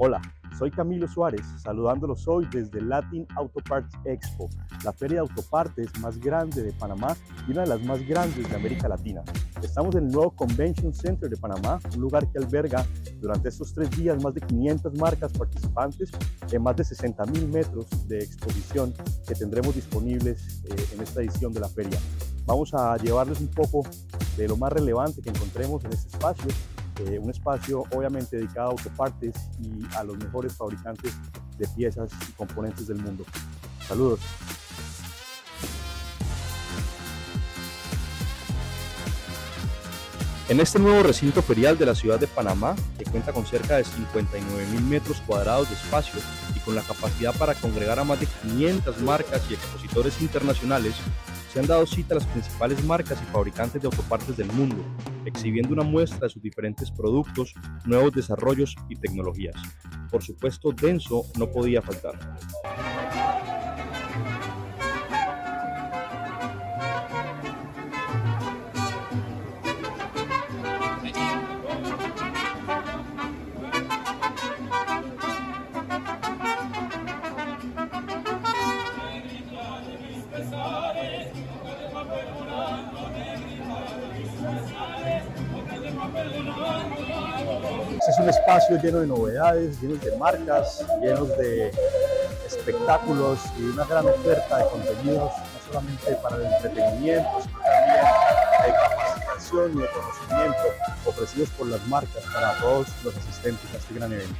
Hola, soy Camilo Suárez, saludándolos hoy desde Latin Auto Parts Expo, la feria de autopartes más grande de Panamá y una de las más grandes de América Latina. Estamos en el nuevo Convention Center de Panamá, un lugar que alberga durante estos tres días más de 500 marcas participantes en más de 60 mil metros de exposición que tendremos disponibles eh, en esta edición de la feria. Vamos a llevarles un poco de lo más relevante que encontremos en este espacio eh, un espacio obviamente dedicado a autopartes y a los mejores fabricantes de piezas y componentes del mundo. Saludos. En este nuevo recinto ferial de la ciudad de Panamá, que cuenta con cerca de 59 mil metros cuadrados de espacio y con la capacidad para congregar a más de 500 marcas y expositores internacionales, se han dado cita a las principales marcas y fabricantes de autopartes del mundo, exhibiendo una muestra de sus diferentes productos, nuevos desarrollos y tecnologías. Por supuesto, Denso no podía faltar. Es un espacio lleno de novedades, lleno de marcas, lleno de espectáculos y una gran oferta de contenidos, no solamente para el entretenimiento, sino también de capacitación y de conocimiento ofrecidos por las marcas para todos los asistentes a este gran evento.